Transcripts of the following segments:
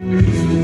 Música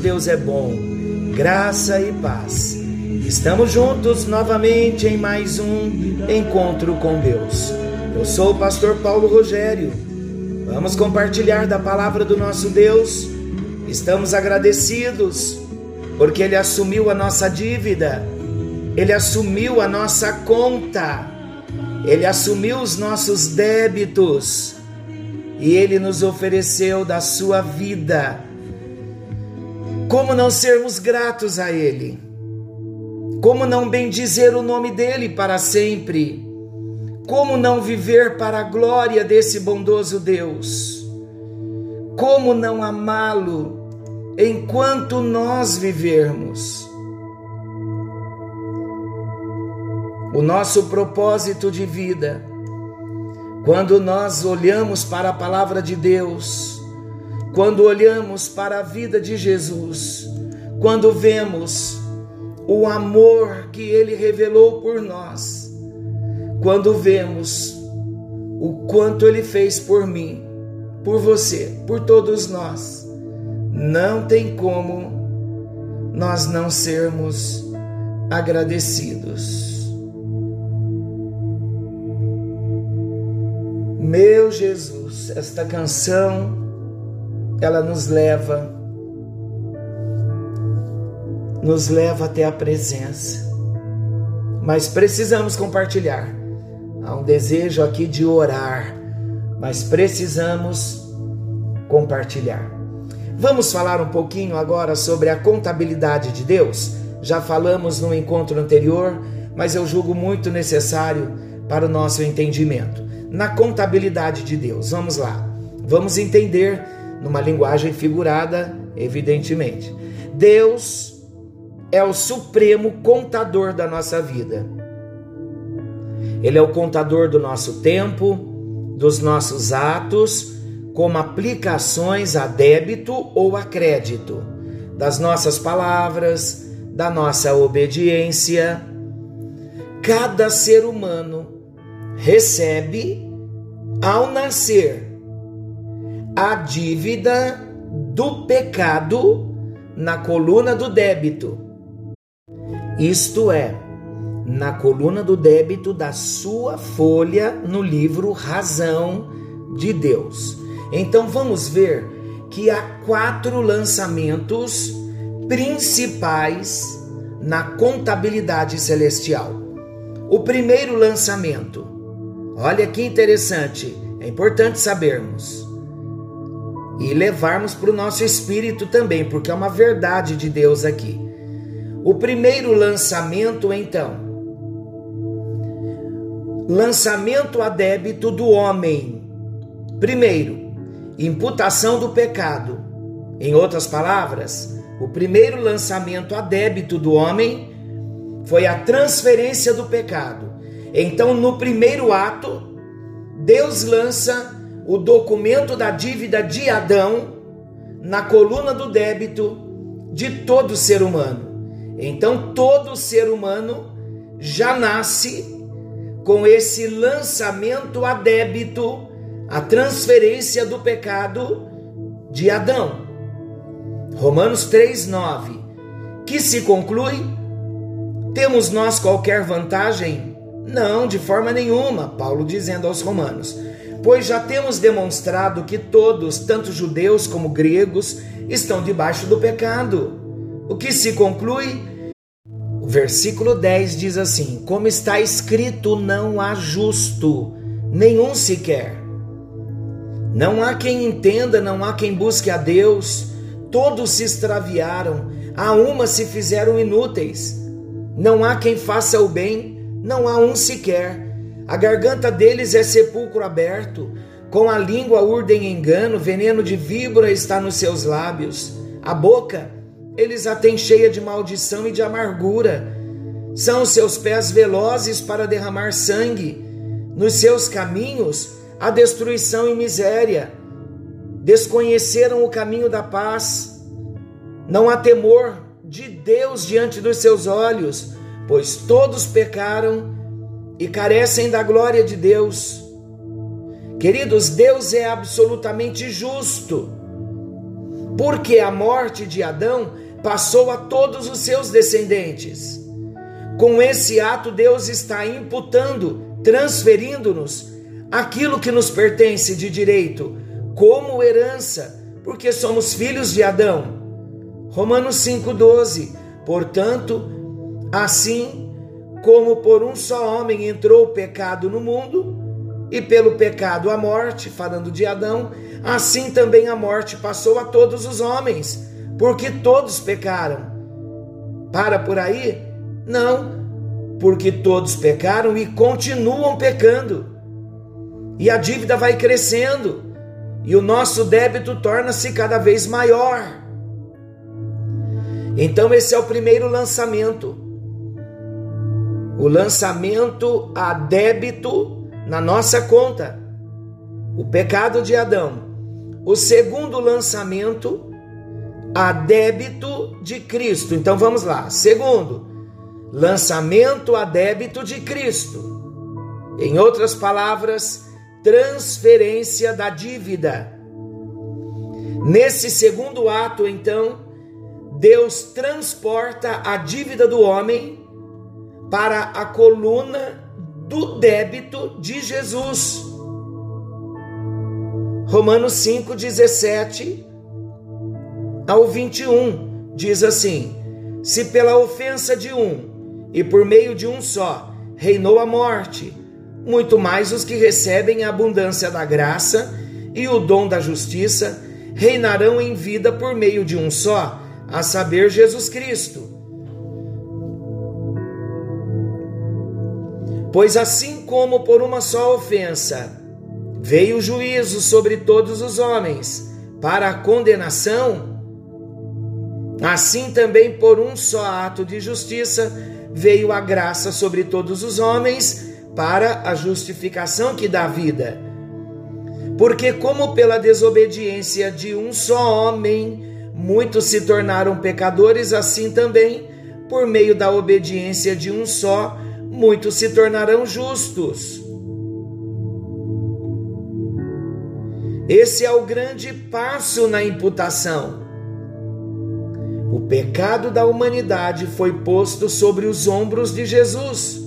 Deus é bom. Graça e paz. Estamos juntos novamente em mais um encontro com Deus. Eu sou o pastor Paulo Rogério. Vamos compartilhar da palavra do nosso Deus. Estamos agradecidos porque ele assumiu a nossa dívida. Ele assumiu a nossa conta. Ele assumiu os nossos débitos e ele nos ofereceu da sua vida como não sermos gratos a Ele? Como não bendizer o nome dEle para sempre? Como não viver para a glória desse bondoso Deus? Como não amá-lo enquanto nós vivermos? O nosso propósito de vida, quando nós olhamos para a palavra de Deus, quando olhamos para a vida de Jesus, quando vemos o amor que ele revelou por nós, quando vemos o quanto ele fez por mim, por você, por todos nós, não tem como nós não sermos agradecidos. Meu Jesus, esta canção ela nos leva nos leva até a presença. Mas precisamos compartilhar. Há um desejo aqui de orar, mas precisamos compartilhar. Vamos falar um pouquinho agora sobre a contabilidade de Deus. Já falamos no encontro anterior, mas eu julgo muito necessário para o nosso entendimento. Na contabilidade de Deus, vamos lá. Vamos entender numa linguagem figurada, evidentemente. Deus é o supremo contador da nossa vida. Ele é o contador do nosso tempo, dos nossos atos, como aplicações a débito ou a crédito, das nossas palavras, da nossa obediência. Cada ser humano recebe, ao nascer, a dívida do pecado na coluna do débito. Isto é, na coluna do débito da sua folha no livro Razão de Deus. Então vamos ver que há quatro lançamentos principais na contabilidade celestial. O primeiro lançamento, olha que interessante, é importante sabermos e levarmos para o nosso espírito também, porque é uma verdade de Deus aqui. O primeiro lançamento, então, lançamento a débito do homem. Primeiro, imputação do pecado. Em outras palavras, o primeiro lançamento a débito do homem foi a transferência do pecado. Então, no primeiro ato, Deus lança o documento da dívida de Adão na coluna do débito de todo ser humano. Então, todo ser humano já nasce com esse lançamento a débito, a transferência do pecado de Adão. Romanos 3:9. Que se conclui: temos nós qualquer vantagem? Não, de forma nenhuma, Paulo dizendo aos Romanos pois já temos demonstrado que todos, tanto judeus como gregos, estão debaixo do pecado. O que se conclui? O versículo 10 diz assim: Como está escrito, não há justo, nenhum sequer. Não há quem entenda, não há quem busque a Deus. Todos se extraviaram, a uma se fizeram inúteis. Não há quem faça o bem, não há um sequer. A garganta deles é sepulcro aberto, com a língua urdem engano, veneno de víbora está nos seus lábios. A boca, eles a têm cheia de maldição e de amargura. São seus pés velozes para derramar sangue. Nos seus caminhos, a destruição e miséria. Desconheceram o caminho da paz. Não há temor de Deus diante dos seus olhos, pois todos pecaram e carecem da glória de Deus. Queridos, Deus é absolutamente justo, porque a morte de Adão passou a todos os seus descendentes. Com esse ato, Deus está imputando, transferindo-nos aquilo que nos pertence de direito, como herança, porque somos filhos de Adão. Romanos 5,12. Portanto, assim como por um só homem entrou o pecado no mundo, e pelo pecado a morte, falando de Adão, assim também a morte passou a todos os homens, porque todos pecaram. Para por aí? Não, porque todos pecaram e continuam pecando. E a dívida vai crescendo, e o nosso débito torna-se cada vez maior. Então, esse é o primeiro lançamento. O lançamento a débito na nossa conta. O pecado de Adão. O segundo lançamento a débito de Cristo. Então vamos lá. Segundo, lançamento a débito de Cristo. Em outras palavras, transferência da dívida. Nesse segundo ato, então, Deus transporta a dívida do homem para a coluna do débito de Jesus. Romanos 5, 17 ao 21 diz assim: Se pela ofensa de um e por meio de um só reinou a morte, muito mais os que recebem a abundância da graça e o dom da justiça reinarão em vida por meio de um só, a saber, Jesus Cristo Pois assim como por uma só ofensa veio o juízo sobre todos os homens para a condenação, assim também por um só ato de justiça veio a graça sobre todos os homens para a justificação que dá vida. Porque, como pela desobediência de um só homem muitos se tornaram pecadores, assim também, por meio da obediência de um só, muitos se tornarão justos. Esse é o grande passo na imputação. O pecado da humanidade foi posto sobre os ombros de Jesus.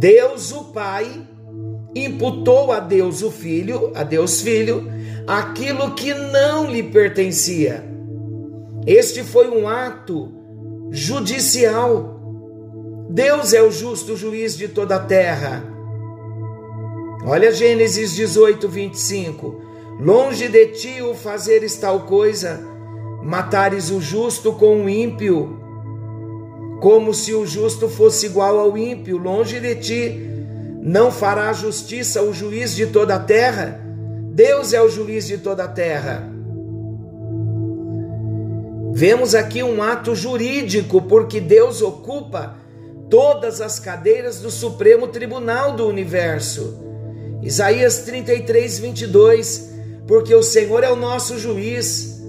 Deus, o Pai, imputou a Deus o Filho, a Deus Filho, aquilo que não lhe pertencia. Este foi um ato judicial Deus é o justo juiz de toda a terra. Olha Gênesis 18, 25. Longe de ti o fazeres tal coisa, matares o justo com o ímpio, como se o justo fosse igual ao ímpio, longe de ti. Não fará justiça o juiz de toda a terra? Deus é o juiz de toda a terra. Vemos aqui um ato jurídico, porque Deus ocupa todas as cadeiras do Supremo Tribunal do Universo. Isaías 33, 22. Porque o Senhor é o nosso juiz,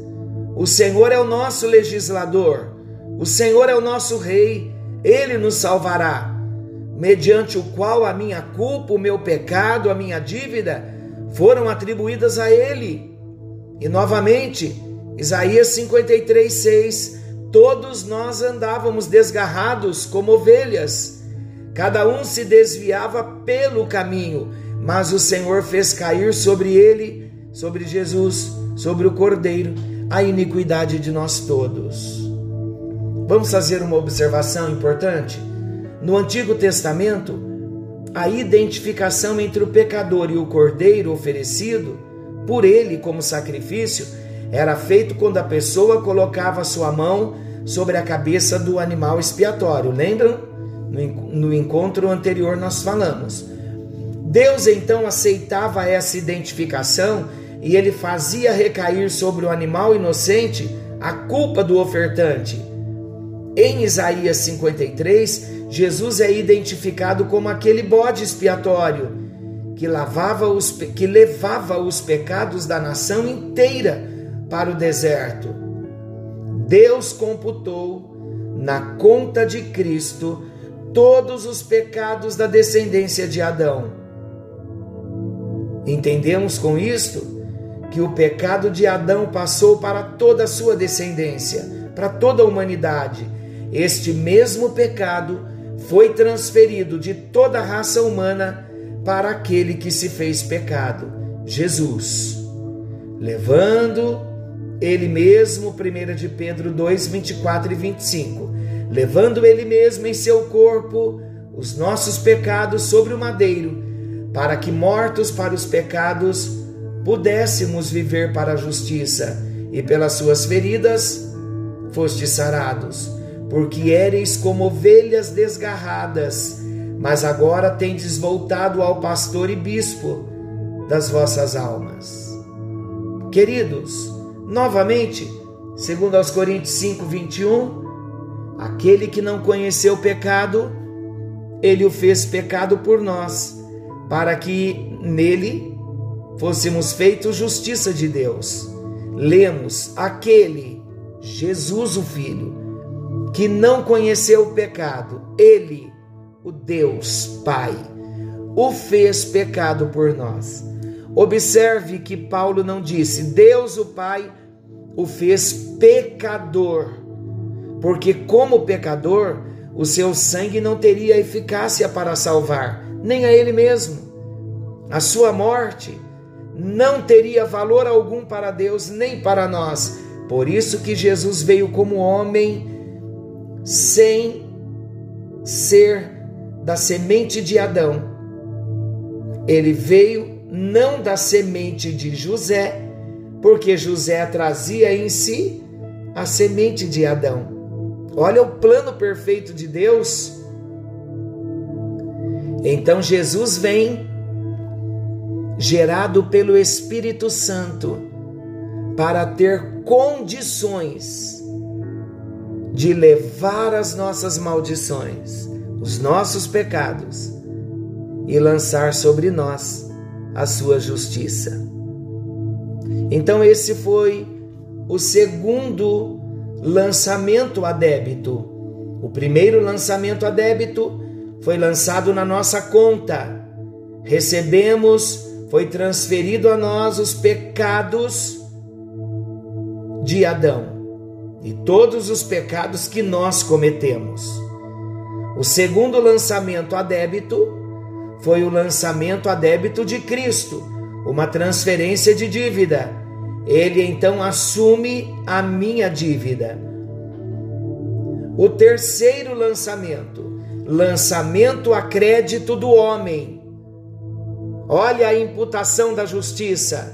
o Senhor é o nosso legislador, o Senhor é o nosso rei, ele nos salvará, mediante o qual a minha culpa, o meu pecado, a minha dívida foram atribuídas a ele. E novamente, Isaías 53, 6 Todos nós andávamos desgarrados como ovelhas, cada um se desviava pelo caminho, mas o Senhor fez cair sobre ele, sobre Jesus, sobre o Cordeiro, a iniquidade de nós todos. Vamos fazer uma observação importante? No Antigo Testamento, a identificação entre o pecador e o cordeiro oferecido por ele como sacrifício era feito quando a pessoa colocava sua mão sobre a cabeça do animal expiatório. Lembram? No encontro anterior nós falamos. Deus então aceitava essa identificação e ele fazia recair sobre o animal inocente a culpa do ofertante. Em Isaías 53, Jesus é identificado como aquele bode expiatório que, lavava os, que levava os pecados da nação inteira para o deserto. Deus computou na conta de Cristo todos os pecados da descendência de Adão. Entendemos com isto que o pecado de Adão passou para toda a sua descendência, para toda a humanidade. Este mesmo pecado foi transferido de toda a raça humana para aquele que se fez pecado, Jesus, levando ele mesmo, 1 de Pedro 2, 24 e 25, levando ele mesmo em seu corpo os nossos pecados sobre o madeiro, para que mortos para os pecados pudéssemos viver para a justiça, e pelas suas feridas fostes sarados, porque éreis como ovelhas desgarradas, mas agora tendes voltado ao pastor e bispo das vossas almas. Queridos, Novamente, segundo aos Coríntios 5, 21, aquele que não conheceu o pecado, ele o fez pecado por nós, para que nele fôssemos feitos justiça de Deus. Lemos aquele, Jesus o Filho, que não conheceu o pecado, ele, o Deus Pai, o fez pecado por nós Observe que Paulo não disse Deus o Pai o fez pecador, porque como pecador, o seu sangue não teria eficácia para salvar, nem a ele mesmo. A sua morte não teria valor algum para Deus nem para nós. Por isso que Jesus veio como homem sem ser da semente de Adão. Ele veio não da semente de José, porque José trazia em si a semente de Adão. Olha o plano perfeito de Deus. Então Jesus vem, gerado pelo Espírito Santo, para ter condições de levar as nossas maldições, os nossos pecados e lançar sobre nós a sua justiça. Então, esse foi o segundo lançamento a débito. O primeiro lançamento a débito foi lançado na nossa conta. Recebemos, foi transferido a nós os pecados de Adão e todos os pecados que nós cometemos. O segundo lançamento a débito foi o lançamento a débito de Cristo, uma transferência de dívida. Ele então assume a minha dívida. O terceiro lançamento, lançamento a crédito do homem. Olha a imputação da justiça.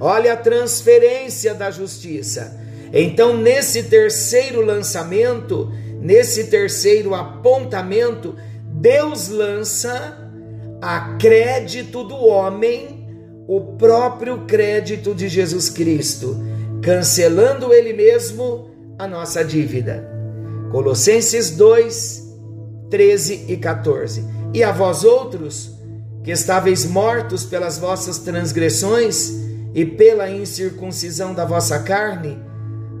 Olha a transferência da justiça. Então, nesse terceiro lançamento, nesse terceiro apontamento, Deus lança a crédito do homem o próprio crédito de Jesus Cristo, cancelando ele mesmo a nossa dívida. Colossenses 2, 13 e 14. E a vós outros, que estáveis mortos pelas vossas transgressões e pela incircuncisão da vossa carne,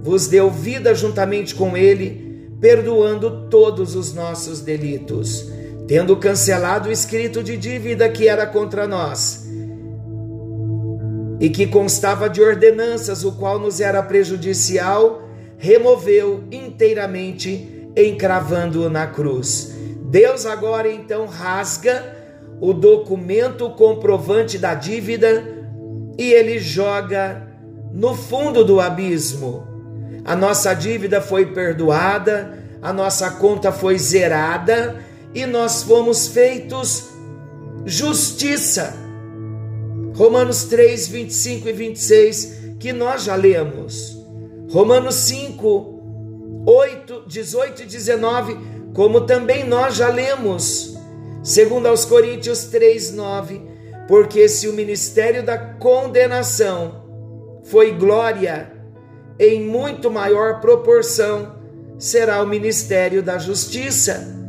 vos deu vida juntamente com ele, perdoando todos os nossos delitos tendo cancelado o escrito de dívida que era contra nós e que constava de ordenanças, o qual nos era prejudicial, removeu inteiramente, encravando-o na cruz. Deus agora então rasga o documento comprovante da dívida e ele joga no fundo do abismo. A nossa dívida foi perdoada, a nossa conta foi zerada e nós fomos feitos justiça. Romanos 3, 25 e 26, que nós já lemos. Romanos 5, 8, 18 e 19, como também nós já lemos, segundo aos Coríntios 3:9, porque se o ministério da condenação foi glória, em muito maior proporção será o ministério da justiça.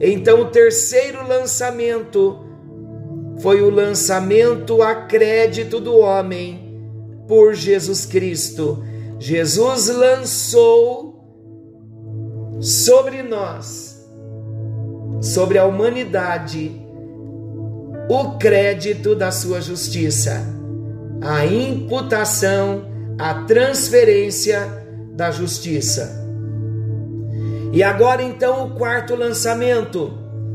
Então, o terceiro lançamento foi o lançamento a crédito do homem por Jesus Cristo. Jesus lançou sobre nós, sobre a humanidade, o crédito da sua justiça, a imputação, a transferência da justiça. E agora então o quarto lançamento,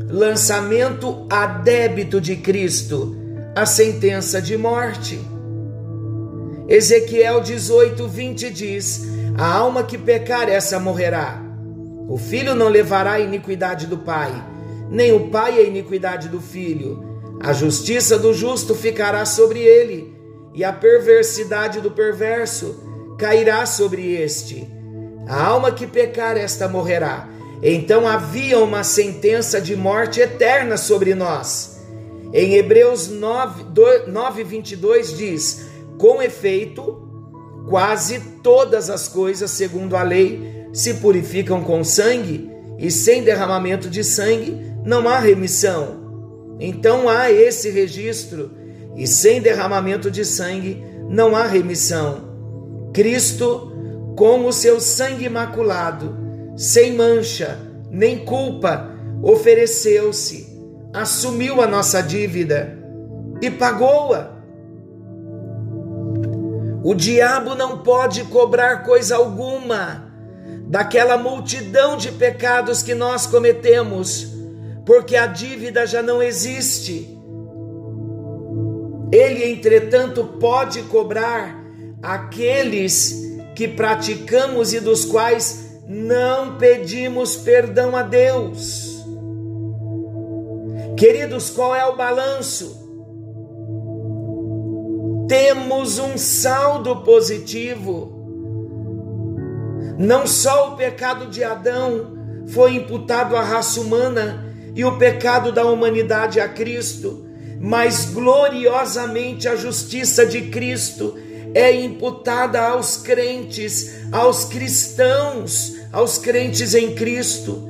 lançamento a débito de Cristo, a sentença de morte. Ezequiel 18, 20 diz: A alma que pecar, essa morrerá. O filho não levará a iniquidade do pai, nem o pai a iniquidade do filho. A justiça do justo ficará sobre ele, e a perversidade do perverso cairá sobre este. A alma que pecar, esta morrerá. Então havia uma sentença de morte eterna sobre nós. Em Hebreus 9, 9 22 diz: Com efeito, quase todas as coisas, segundo a lei, se purificam com sangue, e sem derramamento de sangue não há remissão. Então há esse registro, e sem derramamento de sangue não há remissão. Cristo com o seu sangue imaculado, sem mancha, nem culpa, ofereceu-se, assumiu a nossa dívida e pagou-a. O diabo não pode cobrar coisa alguma daquela multidão de pecados que nós cometemos, porque a dívida já não existe. Ele, entretanto, pode cobrar aqueles que praticamos e dos quais não pedimos perdão a Deus. Queridos, qual é o balanço? Temos um saldo positivo. Não só o pecado de Adão foi imputado à raça humana e o pecado da humanidade a Cristo, mas gloriosamente a justiça de Cristo é imputada aos crentes, aos cristãos, aos crentes em Cristo.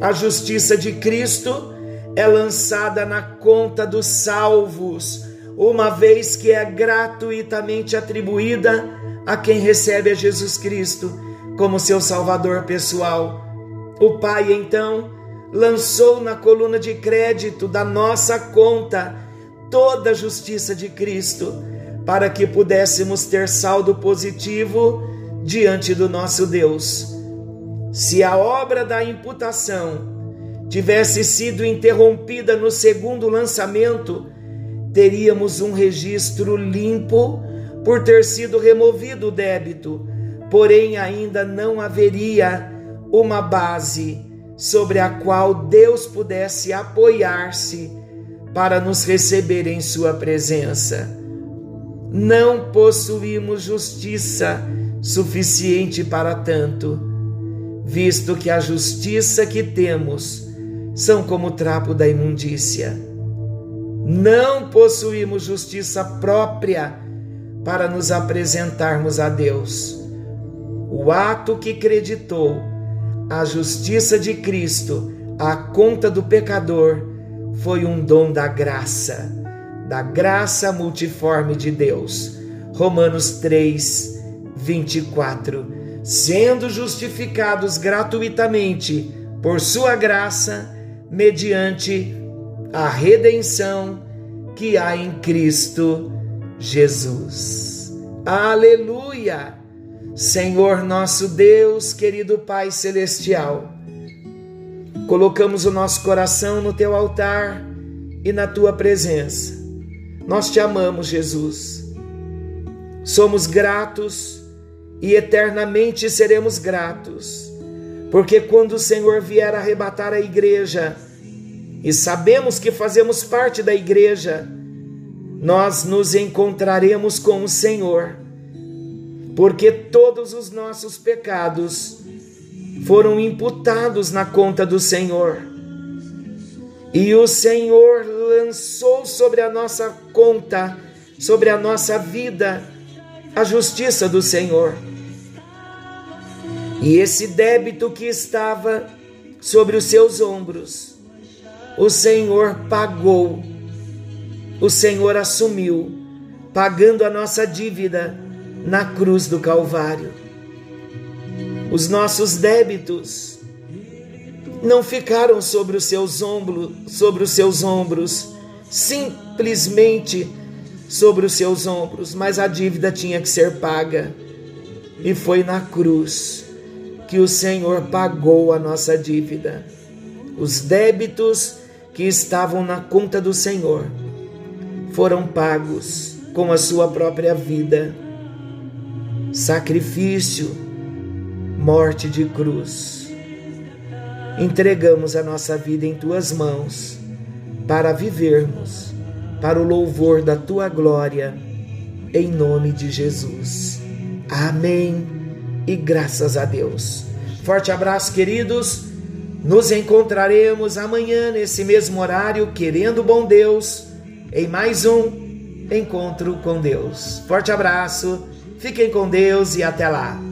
A justiça de Cristo é lançada na conta dos salvos, uma vez que é gratuitamente atribuída a quem recebe a Jesus Cristo como seu Salvador pessoal. O Pai, então, lançou na coluna de crédito da nossa conta toda a justiça de Cristo para que pudéssemos ter saldo positivo diante do nosso Deus. Se a obra da imputação tivesse sido interrompida no segundo lançamento, teríamos um registro limpo por ter sido removido o débito, porém ainda não haveria uma base sobre a qual Deus pudesse apoiar-se para nos receber em Sua presença não possuímos justiça suficiente para tanto, visto que a justiça que temos são como o trapo da imundícia. Não possuímos justiça própria para nos apresentarmos a Deus. O ato que creditou a justiça de Cristo à conta do pecador foi um dom da graça da graça multiforme de Deus. Romanos 3, 24. Sendo justificados gratuitamente por Sua graça, mediante a redenção que há em Cristo Jesus. Aleluia! Senhor nosso Deus, querido Pai Celestial, colocamos o nosso coração no Teu altar e na Tua presença nós te amamos, Jesus. Somos gratos e eternamente seremos gratos, porque quando o Senhor vier arrebatar a igreja, e sabemos que fazemos parte da igreja, nós nos encontraremos com o Senhor, porque todos os nossos pecados foram imputados na conta do Senhor. E o Senhor lançou sobre a nossa conta, sobre a nossa vida, a justiça do Senhor. E esse débito que estava sobre os seus ombros, o Senhor pagou, o Senhor assumiu, pagando a nossa dívida na cruz do Calvário. Os nossos débitos não ficaram sobre os seus ombros, sobre os seus ombros, simplesmente sobre os seus ombros, mas a dívida tinha que ser paga. E foi na cruz que o Senhor pagou a nossa dívida. Os débitos que estavam na conta do Senhor foram pagos com a sua própria vida. Sacrifício, morte de cruz. Entregamos a nossa vida em tuas mãos para vivermos para o louvor da tua glória, em nome de Jesus. Amém e graças a Deus. Forte abraço, queridos. Nos encontraremos amanhã nesse mesmo horário, querendo bom Deus, em mais um encontro com Deus. Forte abraço, fiquem com Deus e até lá.